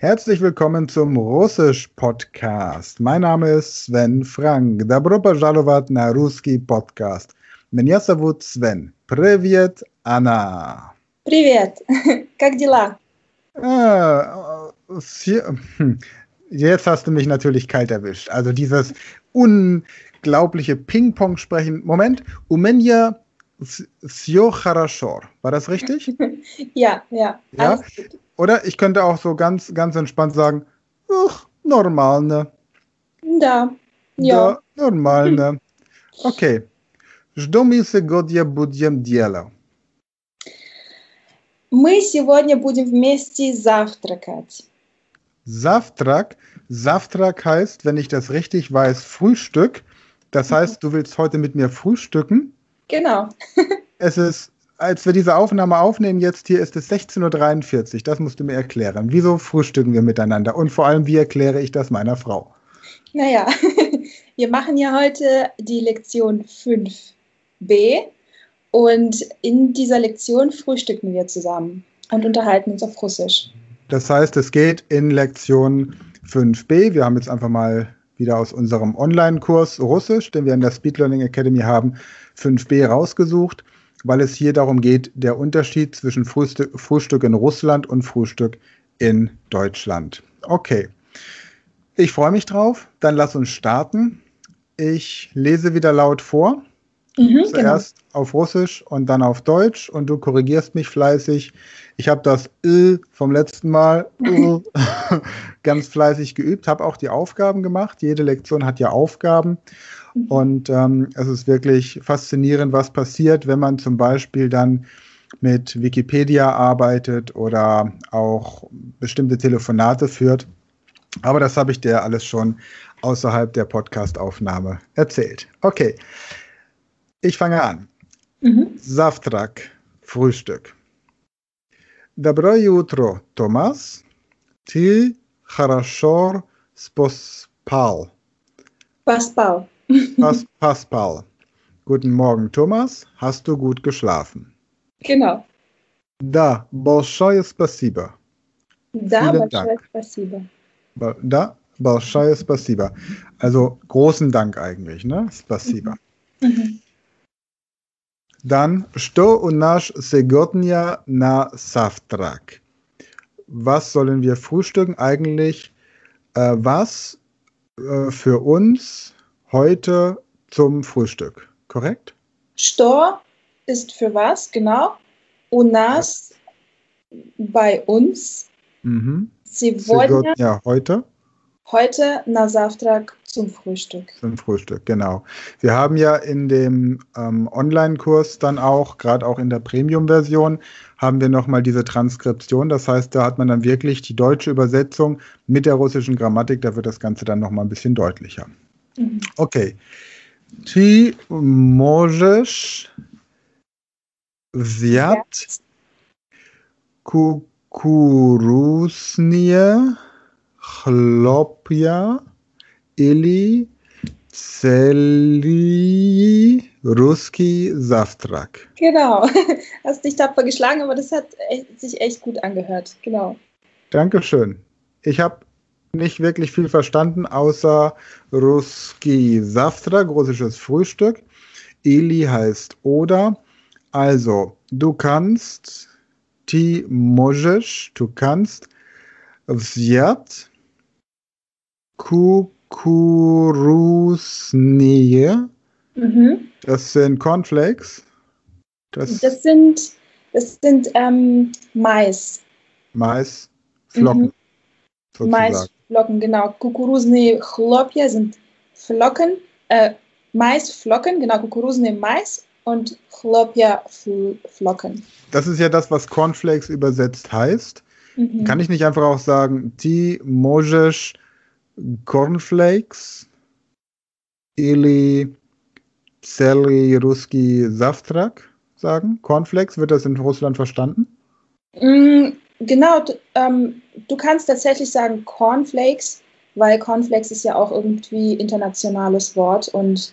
Herzlich willkommen zum Russisch-Podcast. Mein Name ist Sven Frank. Добро пожаловать на русский подкаст. Меня зовут Sven. Привет, Anna. Привет. Как дела? Ah, jetzt hast du mich natürlich kalt erwischt. Also dieses unglaubliche Ping-Pong-Sprechen. Moment, у меня все хорошо. War das richtig? ja, ja. Ja. Oder ich könnte auch so ganz, ganz entspannt sagen, ach, normal, ne? Да. Ja. Да, нормально. Окей. Что мы сегодня будем делать? Мы сегодня будем вместе завтракать. Завtrag. Zavtrak heißt, wenn ich das richtig weiß, Frühstück. Das heißt, du willst heute mit mir frühstücken? Genau. es ist als wir diese Aufnahme aufnehmen, jetzt hier ist es 16.43 Uhr. Das musst du mir erklären. Wieso frühstücken wir miteinander? Und vor allem, wie erkläre ich das meiner Frau? Naja, wir machen ja heute die Lektion 5b und in dieser Lektion frühstücken wir zusammen und unterhalten uns auf Russisch. Das heißt, es geht in Lektion 5b. Wir haben jetzt einfach mal wieder aus unserem Online-Kurs Russisch, den wir in der Speed Learning Academy haben, 5b rausgesucht weil es hier darum geht, der Unterschied zwischen Frühstück, Frühstück in Russland und Frühstück in Deutschland. Okay. Ich freue mich drauf. Dann lass uns starten. Ich lese wieder laut vor. Mhm, Zuerst genau. auf Russisch und dann auf Deutsch und du korrigierst mich fleißig. Ich habe das Ö vom letzten Mal ganz fleißig geübt, habe auch die Aufgaben gemacht. Jede Lektion hat ja Aufgaben. Und ähm, es ist wirklich faszinierend, was passiert, wenn man zum Beispiel dann mit Wikipedia arbeitet oder auch bestimmte Telefonate führt. Aber das habe ich dir alles schon außerhalb der Podcastaufnahme erzählt. Okay, ich fange an. Mhm. Завтрак, Frühstück. Доброе утро, Thomas. Ты хорошо спал. Поспал. Pas Pascal. Guten Morgen, Thomas. Hast du gut geschlafen? Genau. Da, большое спасибо. Da, Vielen большое Dank. спасибо. Da, большое спасибо. Also großen Dank eigentlich, ne? Спасибо. Mhm. Dann, что у нас сегодня на завтрак? Was sollen wir frühstücken eigentlich? Äh, was äh, für uns heute zum Frühstück, korrekt? Stor ist für was, genau. Unas ja. bei uns. Mhm. Sie wollen ja heute. Heute Nasavtrag zum Frühstück. Zum Frühstück, genau. Wir haben ja in dem ähm, Online-Kurs dann auch, gerade auch in der Premium-Version, haben wir nochmal diese Transkription. Das heißt, da hat man dann wirklich die deutsche Übersetzung mit der russischen Grammatik. Da wird das Ganze dann nochmal ein bisschen deutlicher. Mhm. Okej. Okay. Czy możesz zjadł kukuruznie chlopia ili Celi Ruski Saftrak. Genau, hast dich tapfer geschlagen, aber das hat echt, sich echt gut angehört. Genau. Dankeschön. Ich habe nicht wirklich viel verstanden, außer Ruski Saftra, russisches Frühstück. Eli heißt oder. Also, du kannst, ti możesz, du kannst, взять kukurusnie. Mhm. Das sind Cornflakes. Das, das sind, das sind ähm, Mais. Mais, Flocken. Mhm. Mais, Flocken, genau. Kukurusne Chlopje sind Flocken, äh, Maisflocken, genau, Kukurusne Mais und Chlopje Flocken. Das ist ja das, was Cornflakes übersetzt heißt. Mhm. Kann ich nicht einfach auch sagen, die możesz Cornflakes ili Celi Ruski Saftrak sagen? Cornflakes, wird das in Russland verstanden? Mhm, Genau, ähm, du kannst tatsächlich sagen Cornflakes, weil Cornflakes ist ja auch irgendwie internationales Wort und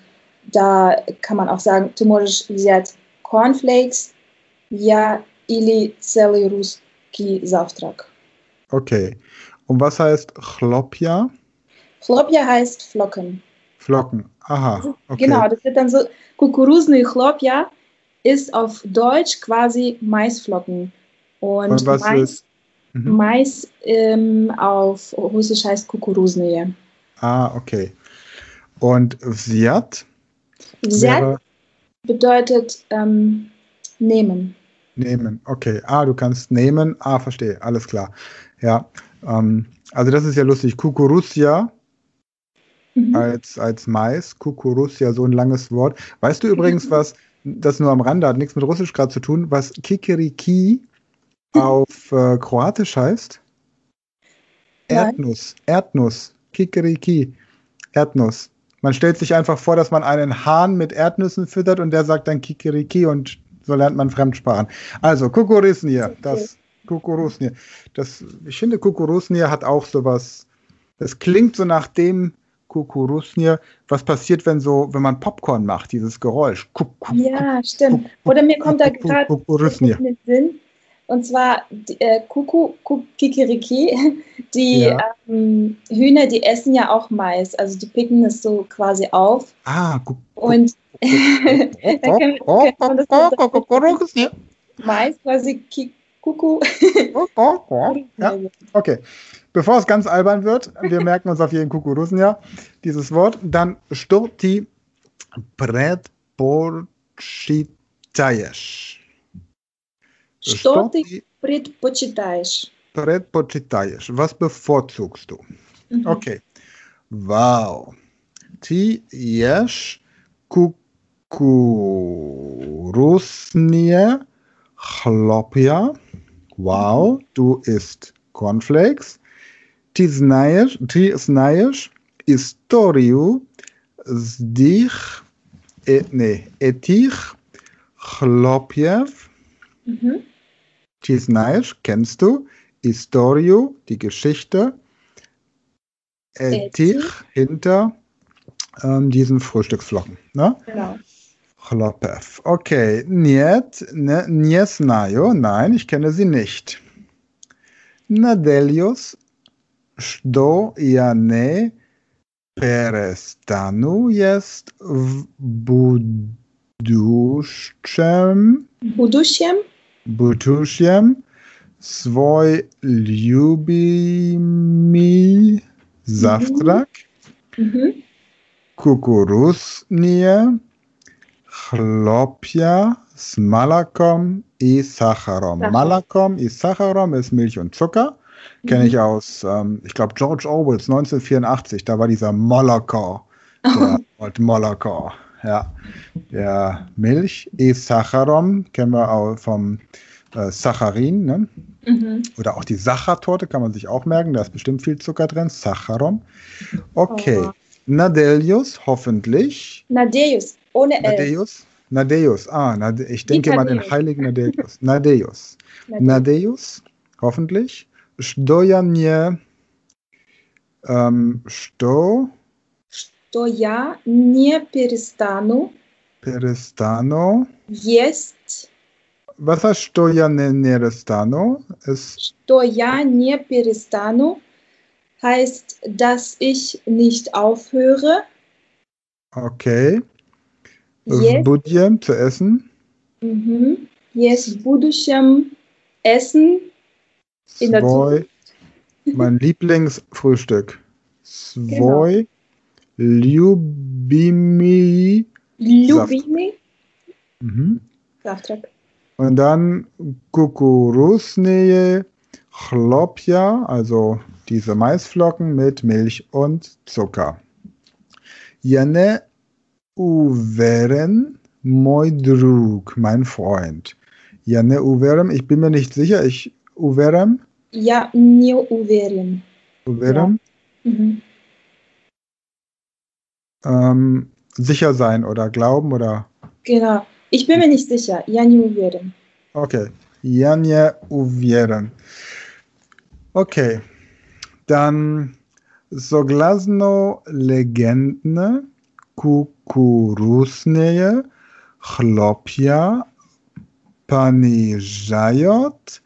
da kann man auch sagen, ты можешь взять Cornflakes, ja или целый русский завтрак. Okay. Und was heißt Chlopja? Chlopja heißt Flocken. Flocken. Aha. Okay. Genau, das wird dann so. Kukuruzny Chlopja ist auf Deutsch quasi Maisflocken. Und, was Mais, ist? Mhm. Mais ähm, auf Russisch heißt Kukuruzny. Ah, okay. Und Wsiat? Wsiat bedeutet ähm, nehmen. Nehmen, okay. Ah, du kannst nehmen. Ah, verstehe. Alles klar. Ja. Ähm, also das ist ja lustig. Kukuruzia mhm. als, als Mais. Kukuruzia, so ein langes Wort. Weißt du übrigens, mhm. was, das nur am Rande hat nichts mit Russisch gerade zu tun, was Kikiriki. Auf äh, Kroatisch heißt? Erdnuss. Erdnuss. Kikiriki. Erdnuss. Man stellt sich einfach vor, dass man einen Hahn mit Erdnüssen füttert und der sagt dann Kikiriki und so lernt man Fremdsprachen. Also, Kukurusnir, das Kukurusnir. Das, ich finde, Kukurusnir hat auch sowas, das klingt so nach dem Kukurusnir, was passiert, wenn so, wenn man Popcorn macht, dieses Geräusch. Kuk, kuk, ja, stimmt. Oder mir kommt da gerade in den Sinn, und zwar die, äh, Kuku, Kikiriki, die ja. ähm, Hühner, die essen ja auch Mais. Also die picken es so quasi auf. Ah, gut. Und Mais quasi Kuku. ja. Okay. Bevor es ganz albern wird, wir merken uns auf jeden Kukurusen ja dieses Wort, dann Sturti Predporchitayesh. Что ты предпочитаешь? Предпочитаешь. Was bevorzugst du? Mhm. Okay. Wow. Ty jesz kukurusnie chlopia. Wow, du isst Cornflakes. Ty znajesz, ty znajesz historię z tych, e, nie, etich chlopiew. Mhm. Znajesz, kennst du, Historie, die Geschichte, etich, hinter ähm, diesen Frühstücksflocken. Ne? Genau. Chlopev. Okay, Niet, ne, nie znajo, nein, ich kenne sie nicht. Nadelius, što ja ne perestanu jest w buduszczem. Budusziem? Budusziem swój lubimy zawtrak. Mhm. Kukuruznie Chlopia s Malakom i Sacharom. Malakom i Sacharom ist Milch und Zucker. Mhm. Kenne ich aus, ähm, ich glaube, George Orwells 1984. Da war dieser Moloko. Der oh. Ja. Der Milch i Sacharom kennen wir auch vom äh, Saccharin. Ne? Mhm. Oder auch die Sachertorte kann man sich auch merken. Da ist bestimmt viel Zucker drin. Sacharom. Okay. Oh. Nadelius, hoffentlich. Nadeus. Ohne L. Nadeus? Nadeus, ah, Nade ich denke mal den heiligen Nadeus. Nadeus. Nadeus, hoffentlich. Stoja nie, ähm, sto Stoja nie перестану. Перестану. Есть. Was heißt Stoja nie перестану? Stoja nie перестану heißt, dass ich nicht aufhöre. Okay. Yes. Budjem zu essen. Mhm. Yes, budushem essen. In der Zukunft. Mein Lieblingsfrühstück. Svoj genau. Ljubimi. Ljubimi. Mhm. Saftrag. Und dann Kukurusneye Chlopja, also diese Maisflocken mit Milch und Zucker. Jene Uveren, moi drug, mein Freund. Ja, ne Uverem, ich bin mir nicht sicher. Ich, Uverem? Ja, nie Uverem. Uverem? Ja. Mhm. Ähm, sicher sein oder glauben oder? Genau. Ich bin mir nicht sicher. Ja, nie Uverem. Okay. Ja, nie Uverem. Okay. Dann Soglasno Legendne kukurusneje, chlopia, paniżajot,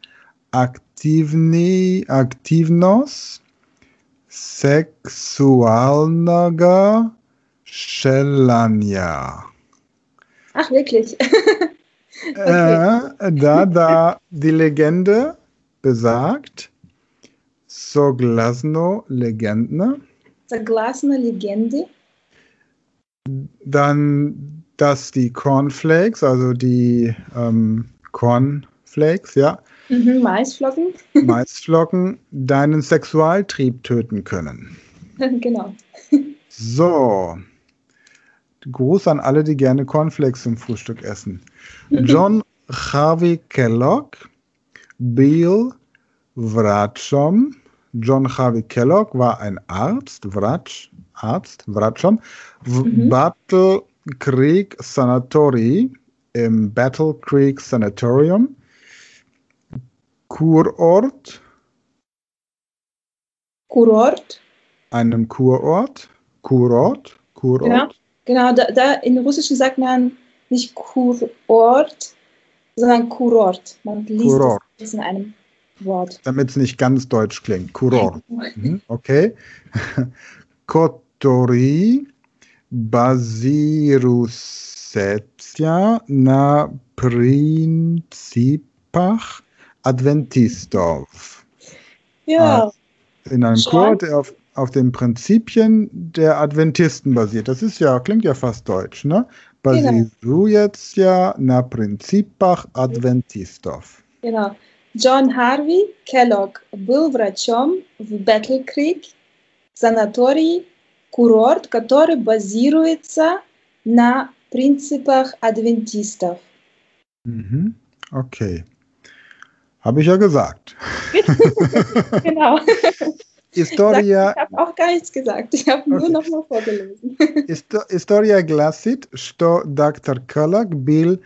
aktivni, aktivnost seksualnego szelania. Ach, wirklich? okay. äh, da, da die Legende besagt, Soglasno Legendne. Soglasno Legende. Dann, dass die Cornflakes, also die ähm, Cornflakes, ja. Mhm, Maisflocken. Maisflocken deinen Sexualtrieb töten können. genau. So. Gruß an alle, die gerne Cornflakes zum Frühstück essen. John Harvey Kellogg, Bill Wratschom. John Harvey Kellogg war ein Arzt, Wratsch, Arzt, Wratschom, mhm. Battle Creek Sanatory im Battle Creek Sanatorium, Kurort. Kurort. Einem Kurort. Kurort. Kurort. Ja, genau, da, da in Russischen sagt man nicht Kurort, sondern Kurort. Man liest Kurort. das in einem Wort. Damit es nicht ganz deutsch klingt. Kurort. Mhm, okay. Kotori Basirusepsia na Principach Adventistov. Ja. In einem Chor, der auf, auf den Prinzipien der Adventisten basiert. Das ist ja, klingt ja fast deutsch, ne? Basirujetsia na Principach Adventistov. Genau. John Harvey Kellogg был врачом в Battle Creek, санаторий, курорт, который базируется на принципах адвентистов. Mhm. Okay. Habe ich ja gesagt. genau. Historia, ich habe auch gar nichts gesagt. Ich habe nur okay. noch mal vorgelesen. Historia glasit, что доктор Калак был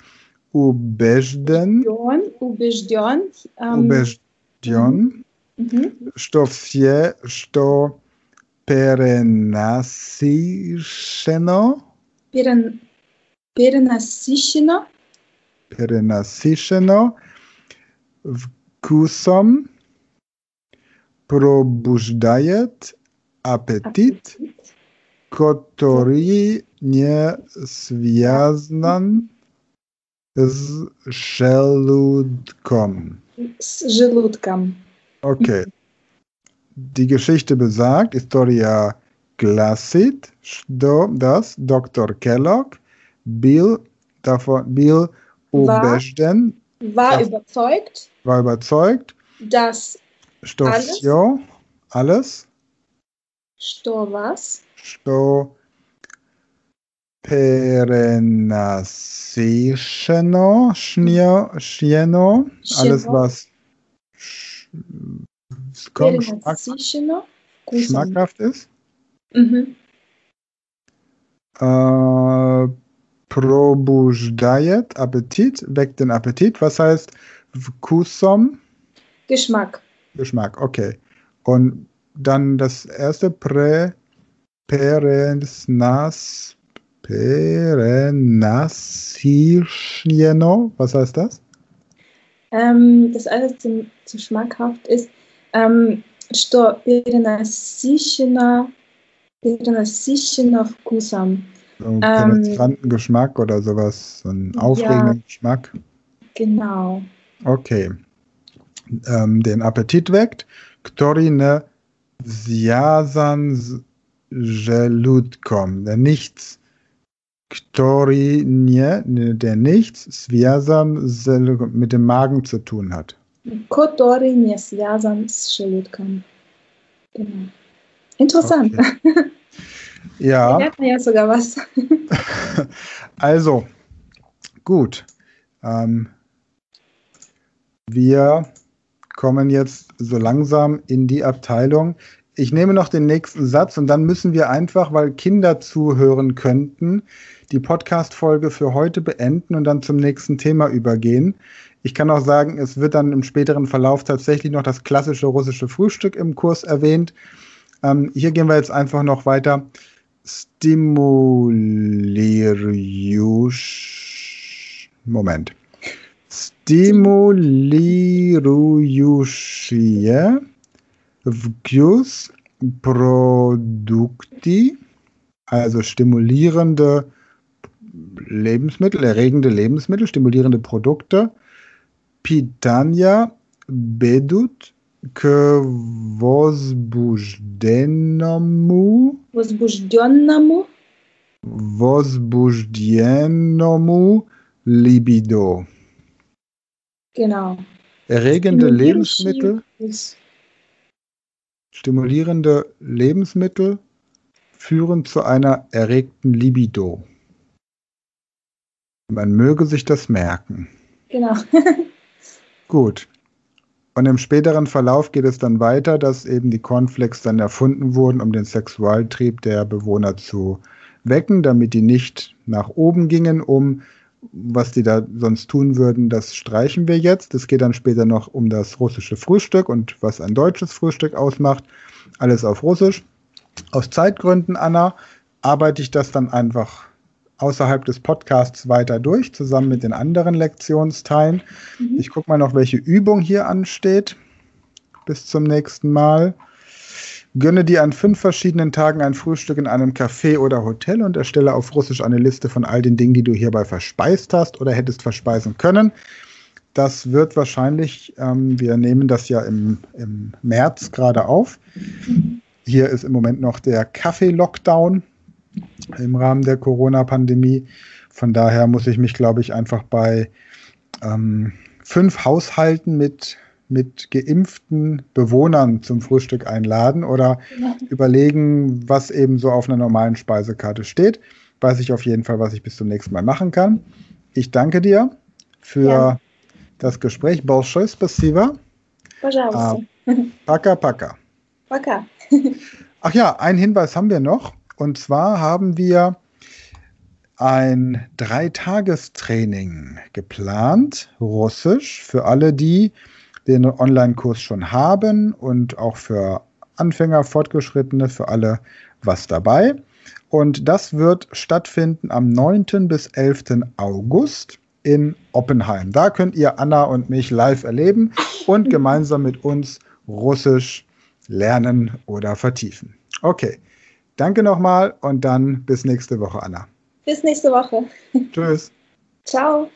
убежден, убежден, убежден mhm. что все, что перенасыщено, Перен, перенасыщено, перенасыщено вкусом пробуждает аппетит, который не связан с желудком. С желудком. Okay. Die Geschichte besagt, Historia glasit, dass Dr. Kellogg Bill, davon, Bill убежден, war, war überzeugt, war überzeugt, dass Stofio, alles, что was, что перенасыщено, шньено, alles was komm, schmack, schmackhaft ist. Mhm. Äh, probуждает Appetit, weckt den Appetit. Was heißt Kusom? Geschmack. Geschmack, okay. Und dann das erste Prä, Perenas, Perenasischnieno. Was heißt das? Ähm, das alles zum, zu schmackhaft ist, ähm, что перенасыщено, перенасыщено вкусом. So einen penetranten ähm, Geschmack oder sowas, so einen aufregenden ja, Geschmack. Genau. Okay. ähm, den Appetit weckt. Ktorine zjasan żeludkom. Ne ne, der Nichts. Ktorine, der Nichts, zjasan mit dem Magen zu tun hat. Ktorine zjasan żeludkom. Genau. Interessant. Okay. Ja. Wir ja sogar was. also, gut. Ähm, wir kommen jetzt so langsam in die Abteilung. Ich nehme noch den nächsten Satz und dann müssen wir einfach, weil Kinder zuhören könnten, die Podcast-Folge für heute beenden und dann zum nächsten Thema übergehen. Ich kann auch sagen, es wird dann im späteren Verlauf tatsächlich noch das klassische russische Frühstück im Kurs erwähnt. Ähm, hier gehen wir jetzt einfach noch weiter. Stimulirius. Moment Stimuliruющие вкус Produkti, also stimulierende Lebensmittel, erregende Lebensmittel, stimulierende Produkte. Pitania bedut к возбужденному Возбужденному возбужденному Libido. Genau. Erregende Lebensmittel, stimulierende Lebensmittel führen zu einer erregten Libido. Man möge sich das merken. Genau. Gut. Und im späteren Verlauf geht es dann weiter, dass eben die Cornflakes dann erfunden wurden, um den Sexualtrieb der Bewohner zu wecken, damit die nicht nach oben gingen, um was die da sonst tun würden, das streichen wir jetzt. Es geht dann später noch um das russische Frühstück und was ein deutsches Frühstück ausmacht. Alles auf Russisch. Aus Zeitgründen, Anna, arbeite ich das dann einfach außerhalb des Podcasts weiter durch, zusammen mit den anderen Lektionsteilen. Mhm. Ich gucke mal noch, welche Übung hier ansteht. Bis zum nächsten Mal. Gönne dir an fünf verschiedenen Tagen ein Frühstück in einem Café oder Hotel und erstelle auf Russisch eine Liste von all den Dingen, die du hierbei verspeist hast oder hättest verspeisen können. Das wird wahrscheinlich, ähm, wir nehmen das ja im, im März gerade auf. Hier ist im Moment noch der Kaffee-Lockdown im Rahmen der Corona-Pandemie. Von daher muss ich mich, glaube ich, einfach bei ähm, fünf Haushalten mit, mit geimpften Bewohnern zum Frühstück einladen oder Genau. überlegen, was eben so auf einer normalen Speisekarte steht. Weiß ich auf jeden Fall, was ich bis zum nächsten Mal machen kann. Ich danke dir für Ja. das Gespräch. Большое спасибо. Пожалуйста. Paka, paka. Пока. Ach ja, einen Hinweis haben wir noch. Und zwar haben wir ein Dreitagestraining geplant, Russisch, für alle, die den Online-Kurs schon haben und auch für Anfänger, Fortgeschrittene, für alle was dabei. Und das wird stattfinden am 9. bis 11. August in Oppenheim. Da könnt ihr Anna und mich live erleben und gemeinsam mit uns Russisch lernen oder vertiefen. Okay, danke nochmal und dann bis nächste Woche, Anna. Bis nächste Woche. Tschüss. Ciao.